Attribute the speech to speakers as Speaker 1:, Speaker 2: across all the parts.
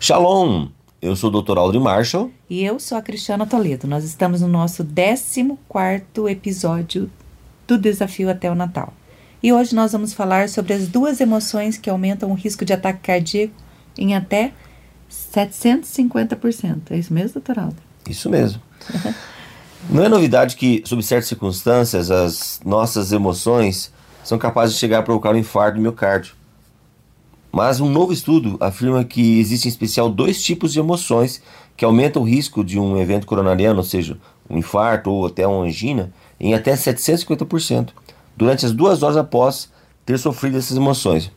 Speaker 1: Shalom! Eu sou o Dr. Aldrin Marshall.
Speaker 2: E eu sou a Cristiana Toledo. Nós estamos no nosso 14 episódio do Desafio até o Natal. E hoje nós vamos falar sobre as duas emoções que aumentam o risco de ataque cardíaco em até 750%. É isso mesmo, doutor Aldo?
Speaker 1: Isso mesmo. Não é novidade que, sob certas circunstâncias, as nossas emoções são capazes de chegar a provocar um infarto do miocárdio. Mas um novo estudo afirma que existem em especial dois tipos de emoções que aumentam o risco de um evento coronariano, ou seja, um infarto ou até uma angina, em até 750%, durante as duas horas após ter sofrido essas emoções.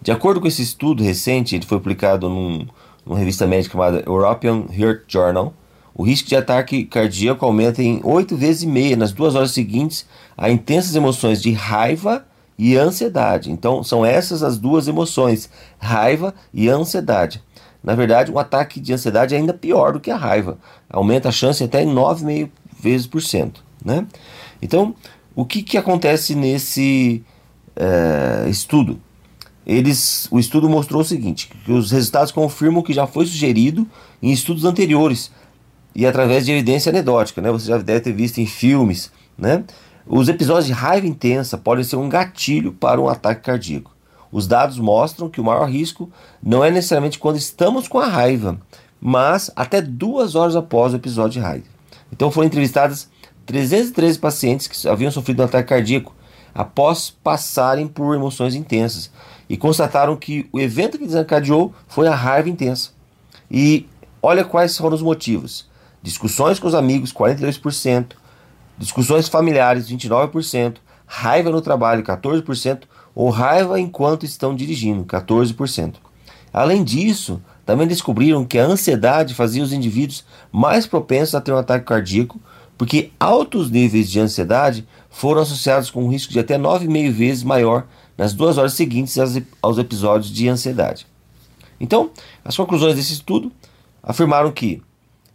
Speaker 1: De acordo com esse estudo recente, ele foi publicado num, numa revista médica chamada European Heart Journal, o risco de ataque cardíaco aumenta em oito vezes e meia nas duas horas seguintes a intensas emoções de raiva e ansiedade. Então, são essas as duas emoções, raiva e ansiedade. Na verdade, um ataque de ansiedade é ainda pior do que a raiva. Aumenta a chance até em 9,5 vezes por cento. Né? Então, o que, que acontece nesse é, estudo? Eles, o estudo mostrou o seguinte, que os resultados confirmam que já foi sugerido em estudos anteriores e através de evidência anedótica, né? Você já deve ter visto em filmes, né? Os episódios de raiva intensa podem ser um gatilho para um ataque cardíaco. Os dados mostram que o maior risco não é necessariamente quando estamos com a raiva, mas até duas horas após o episódio de raiva. Então foram entrevistadas 313 pacientes que haviam sofrido um ataque cardíaco após passarem por emoções intensas e constataram que o evento que desencadeou foi a raiva intensa. E olha quais foram os motivos: discussões com os amigos, 42%, Discussões familiares, 29%. Raiva no trabalho, 14%. Ou raiva enquanto estão dirigindo, 14%. Além disso, também descobriram que a ansiedade fazia os indivíduos mais propensos a ter um ataque cardíaco, porque altos níveis de ansiedade foram associados com um risco de até 9,5 vezes maior nas duas horas seguintes aos episódios de ansiedade. Então, as conclusões desse estudo afirmaram que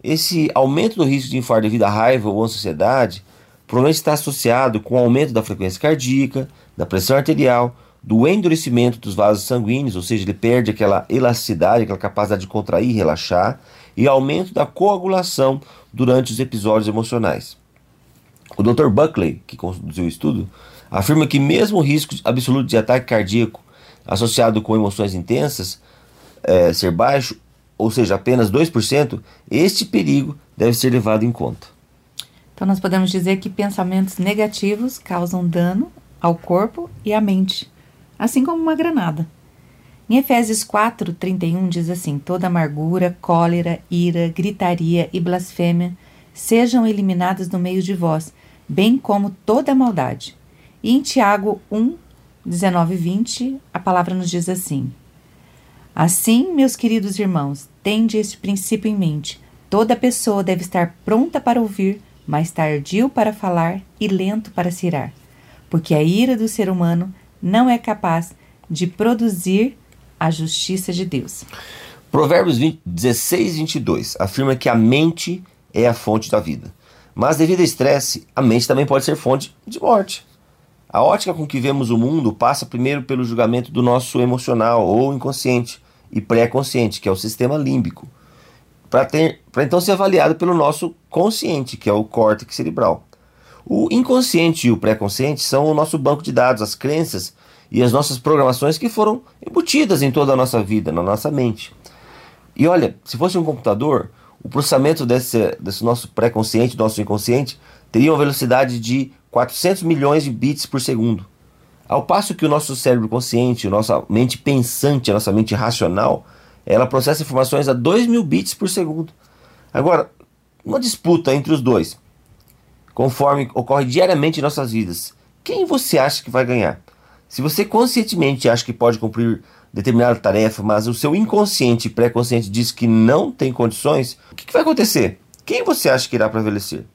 Speaker 1: esse aumento do risco de infarto devido à raiva ou ansiedade provavelmente está associado com o aumento da frequência cardíaca, da pressão arterial, do endurecimento dos vasos sanguíneos, ou seja, ele perde aquela elasticidade, aquela capacidade de contrair e relaxar, e aumento da coagulação durante os episódios emocionais. O Dr. Buckley, que conduziu o estudo, afirma que mesmo o risco absoluto de ataque cardíaco associado com emoções intensas é, ser baixo, ou seja, apenas 2%, este perigo deve ser levado em conta.
Speaker 2: Então, nós podemos dizer que pensamentos negativos causam dano ao corpo e à mente, assim como uma granada. Em Efésios 4, 31 diz assim: Toda amargura, cólera, ira, gritaria e blasfêmia sejam eliminadas do meio de vós, bem como toda maldade. E em Tiago 1, 19 e 20, a palavra nos diz assim: Assim, meus queridos irmãos, tende este princípio em mente. Toda pessoa deve estar pronta para ouvir, mais tardio para falar e lento para se irar, porque a ira do ser humano não é capaz de produzir a justiça de Deus.
Speaker 1: Provérbios 20, 16, 22 afirma que a mente é a fonte da vida. Mas devido ao estresse, a mente também pode ser fonte de morte. A ótica com que vemos o mundo passa primeiro pelo julgamento do nosso emocional ou inconsciente e pré-consciente, que é o sistema límbico para então ser avaliado pelo nosso consciente, que é o córtex cerebral. O inconsciente e o pré-consciente são o nosso banco de dados, as crenças e as nossas programações que foram embutidas em toda a nossa vida, na nossa mente. E olha, se fosse um computador, o processamento desse, desse nosso pré-consciente, nosso inconsciente, teria uma velocidade de 400 milhões de bits por segundo. Ao passo que o nosso cérebro consciente, nossa mente pensante, a nossa mente racional, ela processa informações a 2 mil bits por segundo. Agora, uma disputa entre os dois, conforme ocorre diariamente em nossas vidas, quem você acha que vai ganhar? Se você conscientemente acha que pode cumprir determinada tarefa, mas o seu inconsciente e pré-consciente diz que não tem condições, o que, que vai acontecer? Quem você acha que irá prevalecer?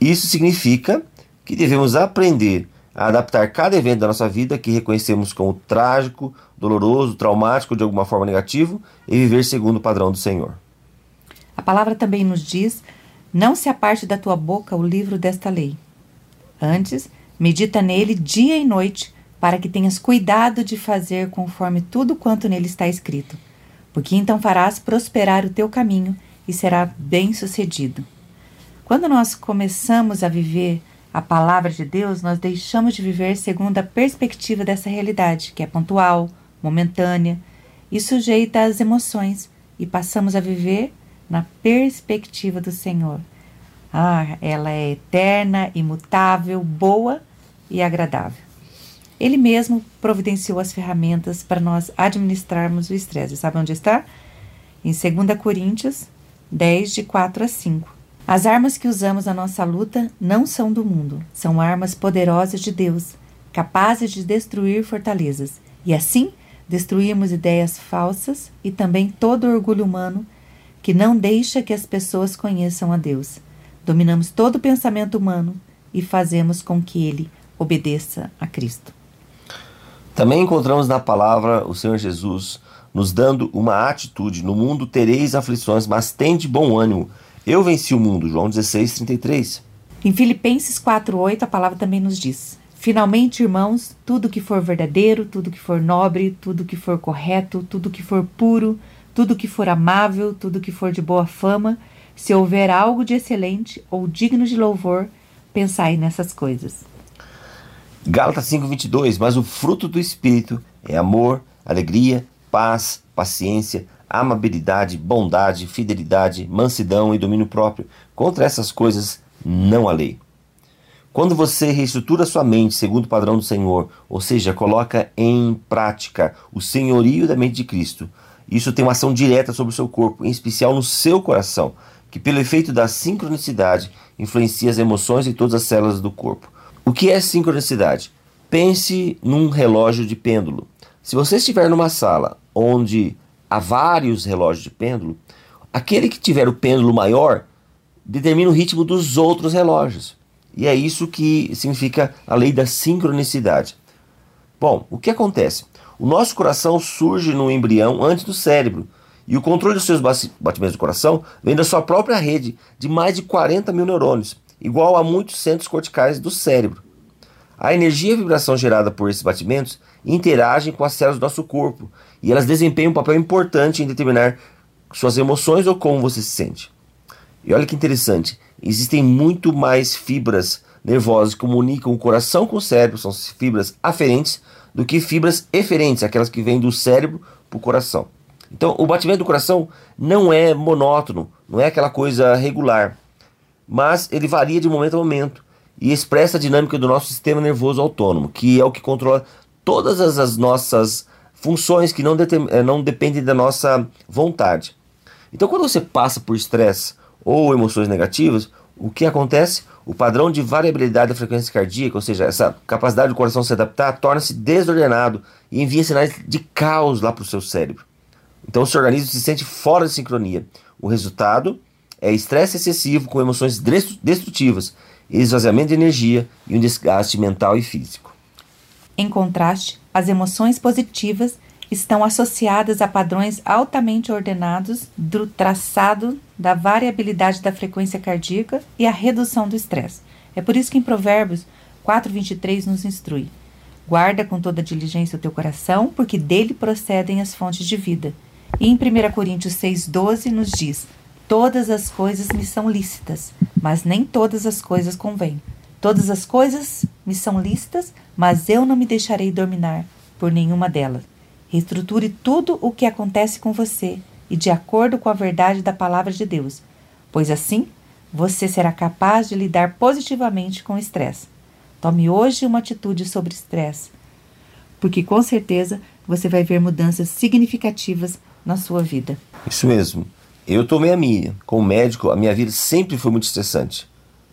Speaker 1: Isso significa que devemos aprender a adaptar cada evento da nossa vida que reconhecemos como trágico, doloroso, traumático de alguma forma negativo e viver segundo o padrão do Senhor.
Speaker 2: A palavra também nos diz: Não se aparte da tua boca o livro desta lei. Antes, medita nele dia e noite, para que tenhas cuidado de fazer conforme tudo quanto nele está escrito. porque então farás prosperar o teu caminho e será bem-sucedido. Quando nós começamos a viver a palavra de Deus, nós deixamos de viver segundo a perspectiva dessa realidade, que é pontual, momentânea e sujeita às emoções, e passamos a viver na perspectiva do Senhor. Ah, ela é eterna, imutável, boa e agradável. Ele mesmo providenciou as ferramentas para nós administrarmos o estresse. Sabe onde está? Em 2 Coríntios 10, de 4 a 5. As armas que usamos na nossa luta não são do mundo, são armas poderosas de Deus, capazes de destruir fortalezas e assim destruirmos ideias falsas e também todo orgulho humano que não deixa que as pessoas conheçam a Deus. Dominamos todo o pensamento humano e fazemos com que ele obedeça a Cristo.
Speaker 1: Também encontramos na palavra o Senhor Jesus nos dando uma atitude: no mundo tereis aflições, mas tende bom ânimo eu venci o mundo, João 16, 33.
Speaker 2: Em Filipenses 4,8 a palavra também nos diz: Finalmente, irmãos, tudo que for verdadeiro, tudo que for nobre, tudo que for correto, tudo que for puro, tudo que for amável, tudo que for de boa fama, se houver algo de excelente ou digno de louvor, pensai nessas coisas.
Speaker 1: Gálatas 5:22 Mas o fruto do espírito é amor, alegria, paz, paciência, amabilidade, bondade, fidelidade, mansidão e domínio próprio. Contra essas coisas não há lei. Quando você reestrutura sua mente segundo o padrão do Senhor, ou seja, coloca em prática o senhorio da mente de Cristo, isso tem uma ação direta sobre o seu corpo, em especial no seu coração, que pelo efeito da sincronicidade influencia as emoções e todas as células do corpo. O que é sincronicidade? Pense num relógio de pêndulo. Se você estiver numa sala onde há vários relógios de pêndulo, aquele que tiver o pêndulo maior determina o ritmo dos outros relógios. E é isso que significa a lei da sincronicidade. Bom, o que acontece? O nosso coração surge no embrião antes do cérebro. E o controle dos seus batimentos do coração vem da sua própria rede de mais de 40 mil neurônios, igual a muitos centros corticais do cérebro. A energia e a vibração gerada por esses batimentos interagem com as células do nosso corpo e elas desempenham um papel importante em determinar suas emoções ou como você se sente. E olha que interessante, existem muito mais fibras nervosas que comunicam o coração com o cérebro, são fibras aferentes, do que fibras eferentes, aquelas que vêm do cérebro para o coração. Então, o batimento do coração não é monótono, não é aquela coisa regular, mas ele varia de momento a momento e expressa a dinâmica do nosso sistema nervoso autônomo, que é o que controla todas as, as nossas funções que não, eh, não dependem da nossa vontade. Então, quando você passa por estresse ou emoções negativas, o que acontece? O padrão de variabilidade da frequência cardíaca, ou seja, essa capacidade do coração se adaptar, torna-se desordenado e envia sinais de caos lá para o seu cérebro. Então, o seu organismo se sente fora de sincronia. O resultado é estresse excessivo com emoções destrutivas esvaziamento de energia e um desgaste mental e físico.
Speaker 2: Em contraste, as emoções positivas estão associadas a padrões altamente ordenados do traçado da variabilidade da frequência cardíaca e a redução do estresse. É por isso que em Provérbios 4:23 nos instrui: Guarda com toda diligência o teu coração, porque dele procedem as fontes de vida. E em 1 Coríntios 6:12 nos diz: Todas as coisas me são lícitas, mas nem todas as coisas convêm. Todas as coisas me são lícitas, mas eu não me deixarei dominar por nenhuma delas. Reestruture tudo o que acontece com você e de acordo com a verdade da palavra de Deus, pois assim você será capaz de lidar positivamente com o estresse. Tome hoje uma atitude sobre estresse, porque com certeza você vai ver mudanças significativas na sua vida.
Speaker 1: Isso mesmo. Eu tomei a minha. Como médico, a minha vida sempre foi muito estressante.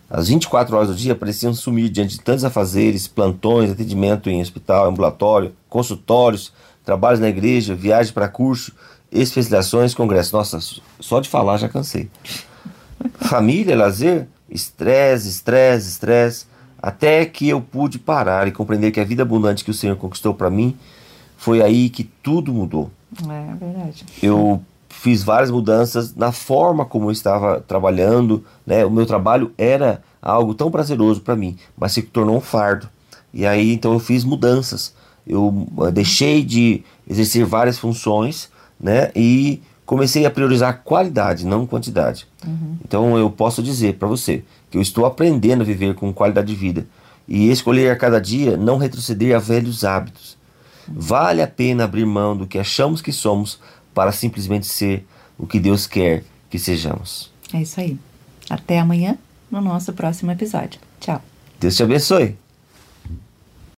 Speaker 1: As 24 horas do dia pareciam sumir diante de tantos afazeres, plantões, atendimento em hospital, ambulatório, consultórios, trabalhos na igreja, viagem para curso, especializações, congressos. Nossa, só de falar já cansei. Família, lazer, estresse, estresse, estresse. Até que eu pude parar e compreender que a vida abundante que o Senhor conquistou para mim foi aí que tudo mudou.
Speaker 2: É verdade.
Speaker 1: Eu fiz várias mudanças na forma como eu estava trabalhando, né? O meu trabalho era algo tão prazeroso para mim, mas se tornou um fardo. E aí então eu fiz mudanças. Eu uh, deixei de exercer várias funções, né? E comecei a priorizar qualidade, não quantidade. Uhum. Então eu posso dizer para você que eu estou aprendendo a viver com qualidade de vida e escolher a cada dia não retroceder a velhos hábitos. Uhum. Vale a pena abrir mão do que achamos que somos para simplesmente ser o que Deus quer que sejamos.
Speaker 2: É isso aí. Até amanhã no nosso próximo episódio. Tchau.
Speaker 1: Deus te abençoe.